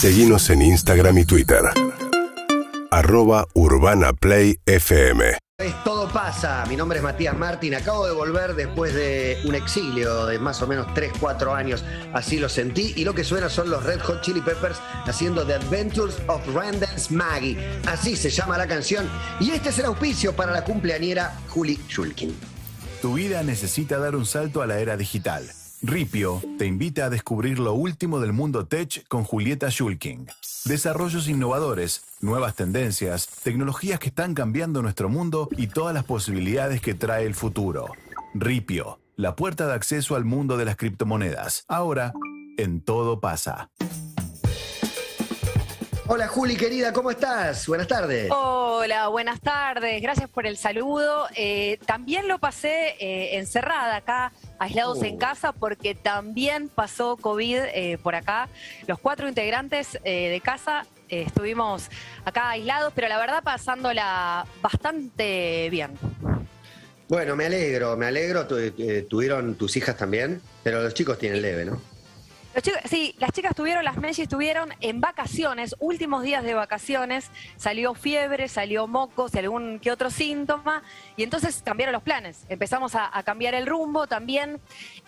Seguimos en Instagram y Twitter. Arroba Urbana Play FM. Es Todo pasa, mi nombre es Matías Martín, acabo de volver después de un exilio de más o menos 3, 4 años, así lo sentí, y lo que suena son los Red Hot Chili Peppers haciendo The Adventures of Randall's Maggie, así se llama la canción, y este es el auspicio para la cumpleañera Juli Schulkin. Tu vida necesita dar un salto a la era digital. Ripio te invita a descubrir lo último del mundo tech con Julieta Schulking. Desarrollos innovadores, nuevas tendencias, tecnologías que están cambiando nuestro mundo y todas las posibilidades que trae el futuro. Ripio, la puerta de acceso al mundo de las criptomonedas. Ahora, en todo pasa. Hola Juli, querida, ¿cómo estás? Buenas tardes. Hola, buenas tardes. Gracias por el saludo. Eh, también lo pasé eh, encerrada acá, aislados en Oh. casa, porque también pasó COVID eh, por acá. Los cuatro integrantes eh, de casa eh, estuvimos acá aislados, pero la verdad pasándola bastante bien. Bueno, me alegro, me alegro, tu- tuvieron tus hijas también, pero los chicos tienen leve, ¿no? Sí, las chicas tuvieron, las Messi estuvieron en vacaciones, últimos días de vacaciones, salió fiebre, salió mocos y algún que otro síntoma, y entonces cambiaron los planes. Empezamos a, cambiar el rumbo también.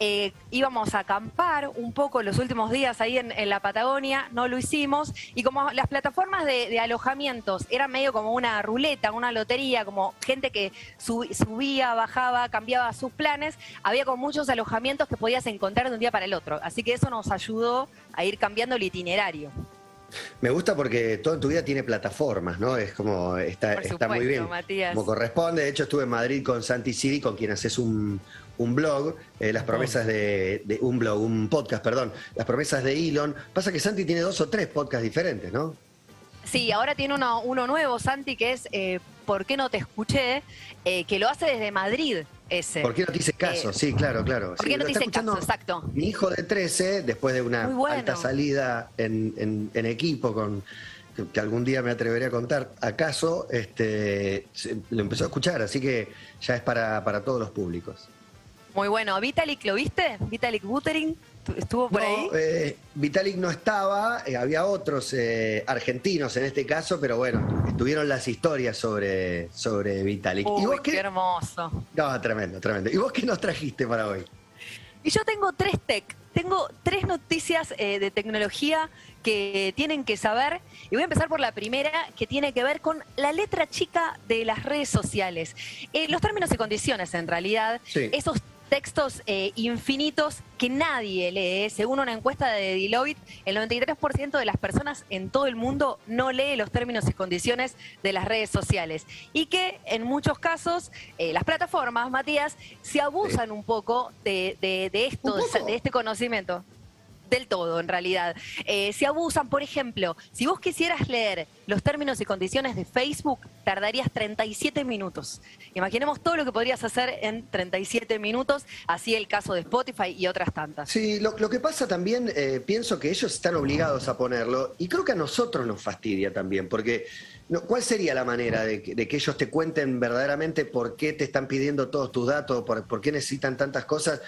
eh, íbamos a acampar un poco los últimos días ahí en, la Patagonia, no lo hicimos, y como las plataformas de, alojamientos eran medio como una ruleta, una lotería, como gente que sub- subía, bajaba, cambiaba sus planes, había como muchos alojamientos que podías encontrar de un día para el otro. Así que eso nos a ir cambiando el itinerario. Me gusta porque todo en tu vida tiene plataformas, ¿no? Es como, está, está muy bien. Matías. Como corresponde. De hecho, estuve en Madrid con Santi Siri, con quien haces un, un blog, eh, las promesas de, de- un blog, un podcast, perdón, las promesas de Elon. Pasa que Santi tiene dos o tres podcasts diferentes, ¿no? Sí, ahora tiene uno, uno nuevo, Santi, que es eh, ¿Por qué no te escuché? Eh, que lo hace desde Madrid, ese. ¿Por qué no te hice caso? Eh, sí, claro, claro. ¿Por Sí, qué no te hice caso? Exacto. Mi hijo de 13, después de una bueno. alta salida en, en- en equipo con que, algún día me atreveré a contar, acaso este, lo empezó a escuchar, así que ya es para, para todos los públicos. Muy bueno. ¿Vitalik lo viste? ¿Vitalik Buterin? ¿Tu- ¿Estuvo por ahí? Eh, Vitalik no estaba, eh, había otros eh, argentinos en este caso, pero bueno, estuvieron las historias sobre, sobre Vitalik. ¿Y Uy, vos qué qué? hermoso. No, tremendo, tremendo. ¿Y vos qué nos trajiste para hoy? Y yo tengo tres tech, tengo tres noticias eh, de tecnología que tienen que saber. Y voy a empezar por la primera, que tiene que ver con la letra chica de las redes sociales. Eh, los términos y condiciones, en realidad, Sí. esos textos eh, infinitos que nadie lee. Según una encuesta de Deloitte, el 93% de las personas en todo el mundo no lee los términos y condiciones de las redes sociales. Y que en muchos casos eh, las plataformas, Matías, se abusan un poco de, de- de esto, de este conocimiento. Del todo, en realidad. Eh, se abusan, por ejemplo, si vos quisieras leer los términos y condiciones de Facebook, tardarías 37 minutos. Imaginemos todo lo que podrías hacer en 37 minutos, así el caso de Spotify y otras tantas. Sí, lo, que pasa también, eh, pienso que ellos están obligados a ponerlo y creo que a nosotros nos fastidia también, porque no, ¿cuál sería la manera de que, ellos te cuenten verdaderamente por qué te están pidiendo todos tus datos, por, qué necesitan tantas cosas,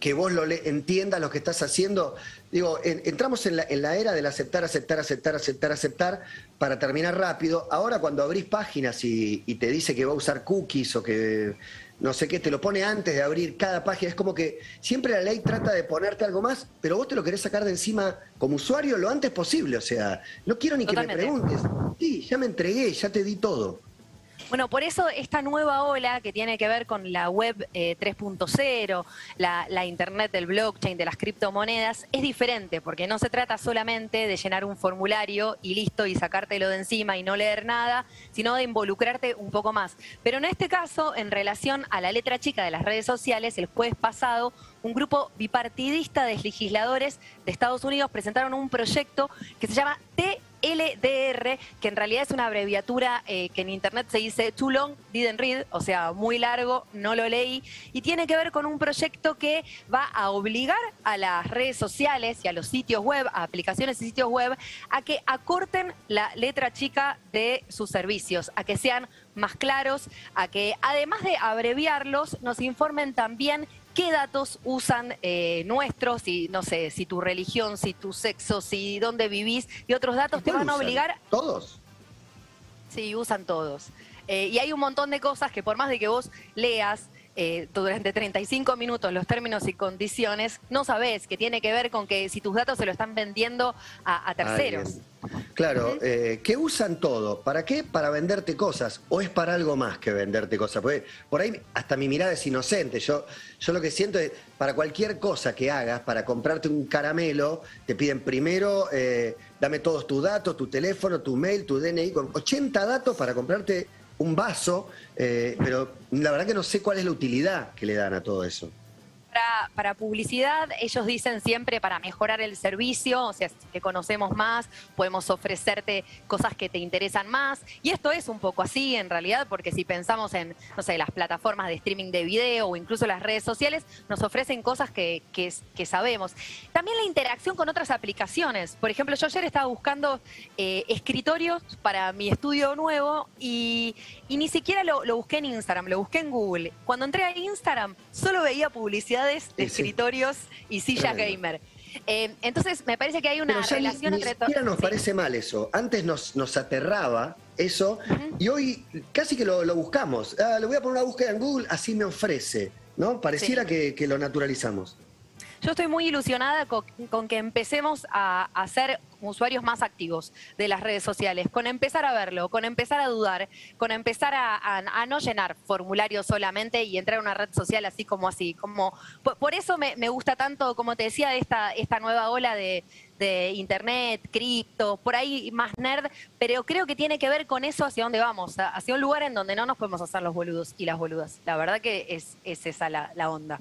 que vos lo le- entiendas lo que estás haciendo? Digo, en- entramos en la, en la era del aceptar, aceptar, aceptar, aceptar, aceptar, para terminar rápido. Ahora cuando abrís páginas y, y te dice que va a usar cookies o que no sé qué, te lo pone antes de abrir cada página. Es como que siempre la ley trata de ponerte algo más, pero vos te lo querés sacar de encima como usuario lo antes posible. O sea, no quiero ni que me preguntes. Sí, ya me entregué, ya te di todo. Bueno, por eso esta nueva ola que tiene que ver con la web eh, 3.0, la, la internet del blockchain, de las criptomonedas, es diferente, porque no se trata solamente de llenar un formulario y listo y sacártelo de encima y no leer nada, sino de involucrarte un poco más. Pero en este caso, en relación a la letra chica de las redes sociales, el jueves pasado, un grupo bipartidista de legisladores de Estados Unidos presentaron un proyecto que se llama TLDR, que en realidad es una abreviatura eh, que en internet se dice Too Long Didn't Read, o sea, muy largo, no lo leí, y tiene que ver con un proyecto que va a obligar a las redes sociales y a los sitios web, a aplicaciones y sitios web, a que acorten la letra chica de sus servicios, a que sean más claros, a que además de abreviarlos, nos informen también qué datos usan eh, nuestros, y no sé, si tu religión, si tu sexo, si dónde vivís, y otros datos te van a obligar. ¿Todos? Sí, usan todos. Eh, y hay un montón de cosas que por más de que vos leas eh, durante 35 minutos los términos y condiciones, no sabés que tiene que ver con que si tus datos se lo están vendiendo a, terceros. claro, eh, ¿qué usan todo? ¿Para qué? Para venderte cosas. ¿O es para algo más que venderte cosas? Porque por ahí hasta mi mirada es inocente. Yo, yo lo que siento es, para cualquier cosa que hagas, para comprarte un caramelo, te piden primero, eh, dame todos tus datos, tu teléfono, tu mail, tu DNI, con 80 datos para comprarte un vaso, eh, pero la verdad que no sé cuál es la utilidad que le dan a todo eso para, publicidad, ellos dicen siempre para mejorar el servicio, o sea, si te conocemos más, podemos ofrecerte cosas que te interesan más. Y esto es un poco así en realidad, porque si pensamos en, no sé, las plataformas de streaming de video o incluso las redes sociales, nos ofrecen cosas que, que, sabemos. También la interacción con otras aplicaciones. Por ejemplo, yo ayer estaba buscando eh, escritorios para mi estudio nuevo y, ni siquiera lo, lo busqué en Instagram, lo busqué en Google. Cuando entré a Instagram, solo veía publicidad de escritorios y sillas gamer. Eh, entonces, me parece que hay una relación ni, entre todos. nos parece mal eso. Antes nos, nos aterraba eso y hoy casi que lo, buscamos. Ah, le voy a poner una búsqueda en Google, así me ofrece. ¿no? Pareciera que, que lo naturalizamos. Yo estoy muy ilusionada con, que empecemos a, ser usuarios más activos de las redes sociales, con empezar a verlo, con empezar a dudar, con empezar a, no llenar formularios solamente y entrar a una red social así como así. Como, por, eso me, gusta tanto, como te decía, esta, esta nueva ola de, internet, cripto, por ahí más nerd, pero creo que tiene que ver con eso hacia dónde vamos, hacia un lugar en donde no nos podemos hacer los boludos y las boludas. La verdad que es, esa la onda.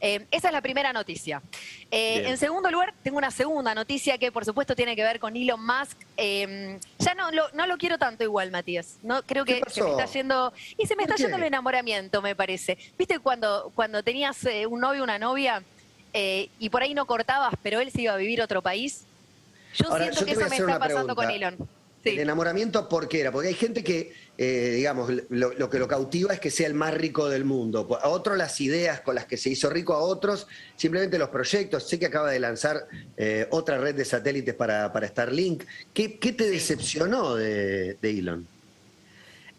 Eh, esa es la primera noticia. Eh, en segundo lugar, tengo una segunda noticia que por supuesto tiene que ver con Elon Musk. Eh, ya no lo, no lo quiero tanto igual, Matías. No, creo que se me está yendo. Y se me está yendo el enamoramiento, me parece. ¿Viste cuando, cuando tenías un novio, una novia, y por ahí no cortabas, pero él se iba a vivir a otro país? Yo siento que eso me está pasando con Elon. El enamoramiento, ¿por qué era? Porque hay gente que, eh, digamos, lo, que lo cautiva es que sea el más rico del mundo. A otros las ideas con las que se hizo rico, a otros simplemente los proyectos. Sé que acaba de lanzar eh, otra red de satélites para, para Starlink. ¿Qué, te decepcionó de, Elon?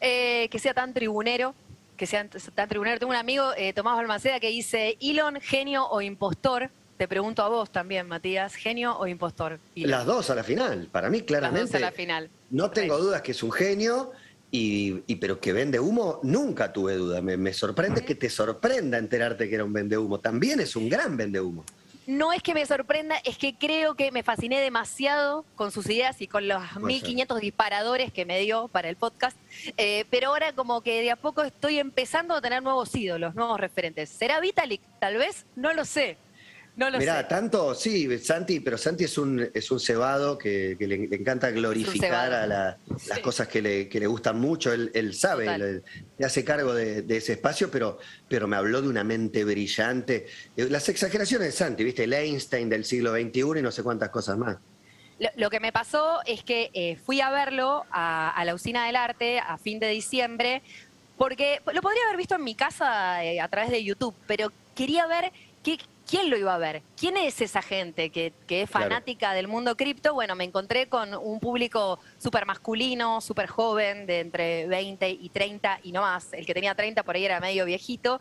Eh, que sea tan tribunero, que sea tan tribunero. Tengo un amigo, Tomás Balmaceda, que dice, Elon, genio o impostor. Te pregunto a vos también, Matías, ¿genio o impostor? Las dos a la final, para mí claramente. Las dos a la final. No tengo dudas que es un genio, y, pero que vende humo, nunca tuve duda. Me, sorprende que te sorprenda enterarte que era un vende humo. También es un gran vende humo. No es que me sorprenda, es que creo que me fasciné demasiado con sus ideas y con los 1500 disparadores que me dio para el podcast. Eh, pero ahora como que de a poco estoy empezando a tener nuevos ídolos, nuevos referentes. ¿Será Vitalik? Tal vez, no lo sé. No Mirá, tanto, sí, Santi, pero Santi es un, es un cebado que, le, encanta glorificar a las cosas que le, que le, gustan mucho. Él, sabe, le, hace cargo de, ese espacio, pero, pero me habló de una mente brillante. Eh, las exageraciones de Santi, ¿viste? El Einstein del siglo XXI y no sé cuántas cosas más. Lo, que me pasó es que eh, fui a verlo a, la usina del arte a fin de diciembre, porque lo podría haber visto en mi casa eh, a través de YouTube, pero quería ver qué, ¿quién lo iba a ver? ¿Quién es esa gente que, es fanática del mundo cripto? Bueno, me encontré con un público súper masculino, súper joven, de entre 20 y 30 y no más. El que tenía 30 por ahí era medio viejito.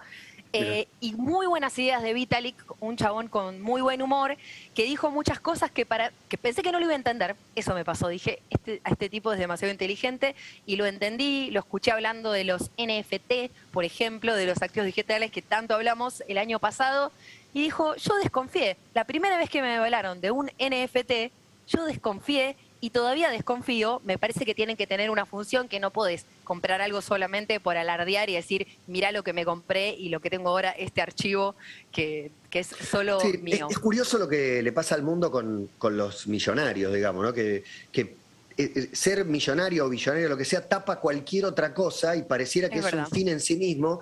Eh, y muy buenas ideas de Vitalik, un chabón con muy buen humor, que dijo muchas cosas que, para, que pensé que no lo iba a entender. Eso me pasó. Dije, este, a este tipo es demasiado inteligente y lo entendí. Lo escuché hablando de los NFT, por ejemplo, de los activos digitales que tanto hablamos el año pasado y dijo, yo desconfié. La primera vez que me hablaron de un NFT, yo desconfié y todavía desconfío. Me parece que tienen que tener una función que no podés comprar algo solamente por alardear y decir, mira lo que me compré y lo que tengo ahora, este archivo que, es solo mío. Es, curioso lo que le pasa al mundo con, los millonarios, digamos, ¿no? Que, que eh, eh, ser millonario o billonario, lo que sea, tapa cualquier otra cosa y pareciera que es, un fin en sí mismo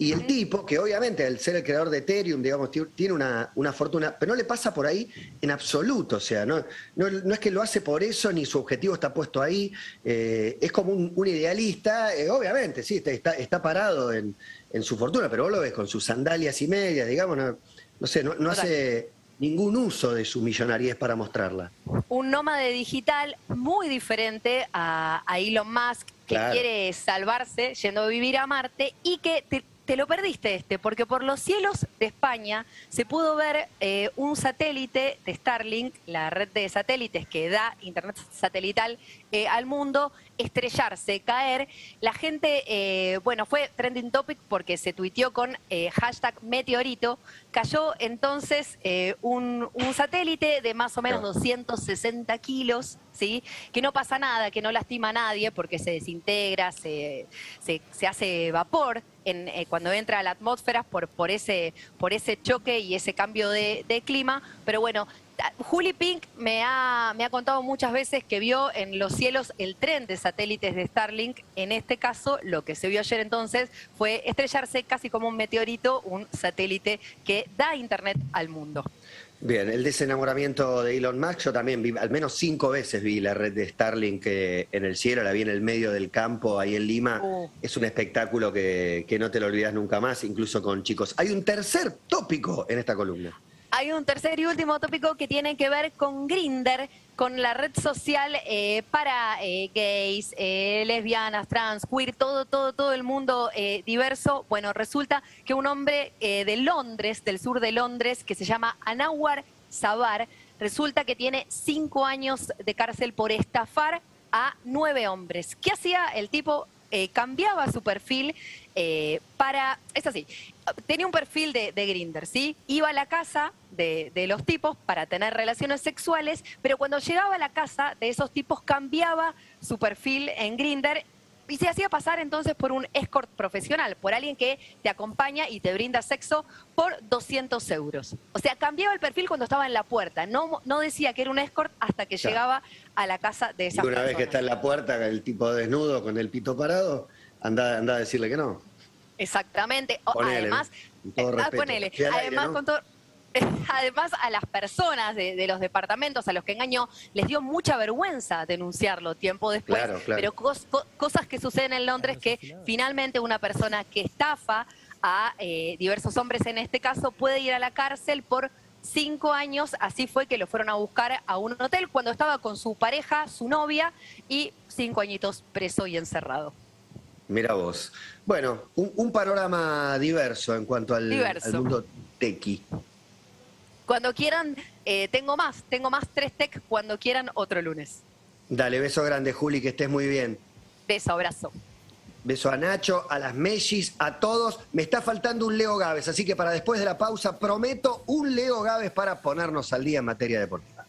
Y el tipo, que obviamente al ser el creador de Ethereum, digamos, tiene una, una fortuna, pero no le pasa por ahí en absoluto. O sea, no, no, es que lo hace por eso, ni su objetivo está puesto ahí. Eh, es como un, idealista, eh, obviamente, sí, está, está parado en, en, su fortuna, pero vos lo ves con sus sandalias y medias, digamos, no, sé, no, hace ningún uso de su millonariez para mostrarla. Un nómade digital muy diferente a, Elon Musk, que quiere salvarse yendo a vivir a Marte y que te lo perdiste este, porque por los cielos de España se pudo ver eh, un satélite de Starlink, la red de satélites que da internet satelital eh, al mundo, estrellarse, caer. La gente, eh, bueno, fue trending topic porque se tuiteó con hashtag meteorito. Cayó entonces un, satélite de más o menos 260 kilos, ¿sí? Que no pasa nada, que no lastima a nadie porque se desintegra, se, se hace vapor. Eh, cuando entra a la atmósfera por, por, ese, por ese choque y ese cambio de, clima. Pero bueno, Juli Pink me ha, me ha contado muchas veces que vio en los cielos el tren de satélites de Starlink. En este caso, lo que se vio ayer entonces fue estrellarse casi como un meteorito, un satélite que da internet al mundo. Bien, el desenamoramiento de Elon Musk, yo también vi, al menos cinco veces vi la red de Starlink eh, en el cielo, la vi en el medio del campo, ahí en Lima. Oh. Es un espectáculo que, que no te lo olvidas nunca más, incluso con chicos. Hay un tercer tópico en esta columna. Hay un tercer y último tópico que tiene que ver con Grinder, con la red social eh, para eh, gays, eh, lesbianas, trans, queer, todo, todo, todo el mundo diverso. Bueno, resulta que un hombre de Londres, del sur de Londres, que se llama Anawar Sabar, resulta que tiene cinco años de cárcel por estafar a nueve hombres. ¿Qué hacía el tipo? Cambiaba su perfil para, es así, tenía un perfil de, de Grinder, ¿sí? Iba a la casa de, los tipos para tener relaciones sexuales, pero cuando llegaba a la casa de esos tipos cambiaba su perfil en Grinder y se hacía pasar entonces por un escort profesional, por alguien que te acompaña y te brinda sexo por 200 euros. O sea, cambiaba el perfil cuando estaba en la puerta, no, no decía que era un escort hasta que llegaba a la casa de esa persona. Una vez que está en la puerta, el tipo desnudo con el pito parado, anda, anda a decirle que no. Exactamente. además, eh, ah, además con todo además a las personas de, los departamentos a los que engañó les dio mucha vergüenza denunciarlo tiempo después, pero cosas que suceden en Londres que finalmente una persona que estafa a eh, diversos hombres en este caso puede ir a la cárcel por cinco años, así fue que lo fueron a buscar a un hotel cuando estaba con su pareja, su novia, y cinco añitos preso y encerrado. Mira vos. Bueno, un, panorama diverso en cuanto al, mundo tequi. Cuando quieran, eh, tengo más, tengo más tres tech cuando quieran otro lunes. Dale, beso grande, Juli, que estés muy bien. Beso, abrazo. Beso a Nacho, a las Mellis, a todos. Me está faltando un Leo Gávez, así que para después de la pausa prometo un Leo Gávez para ponernos al día en materia deportiva.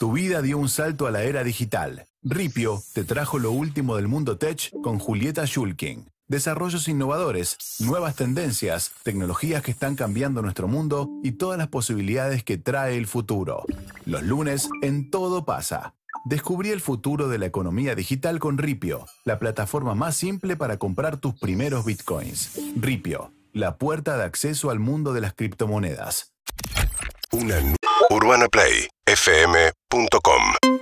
Tu vida dio un salto a la era digital. Ripio te trajo lo último del mundo tech con Julieta Schulking. Desarrollos innovadores, nuevas tendencias, tecnologías que están cambiando nuestro mundo y todas las posibilidades que trae el futuro. Los lunes en Todo pasa. Descubrí el futuro de la economía digital con Ripio, la plataforma más simple para comprar tus primeros bitcoins. Ripio, la puerta de acceso al mundo de las criptomonedas. Una Urbana Play fm.com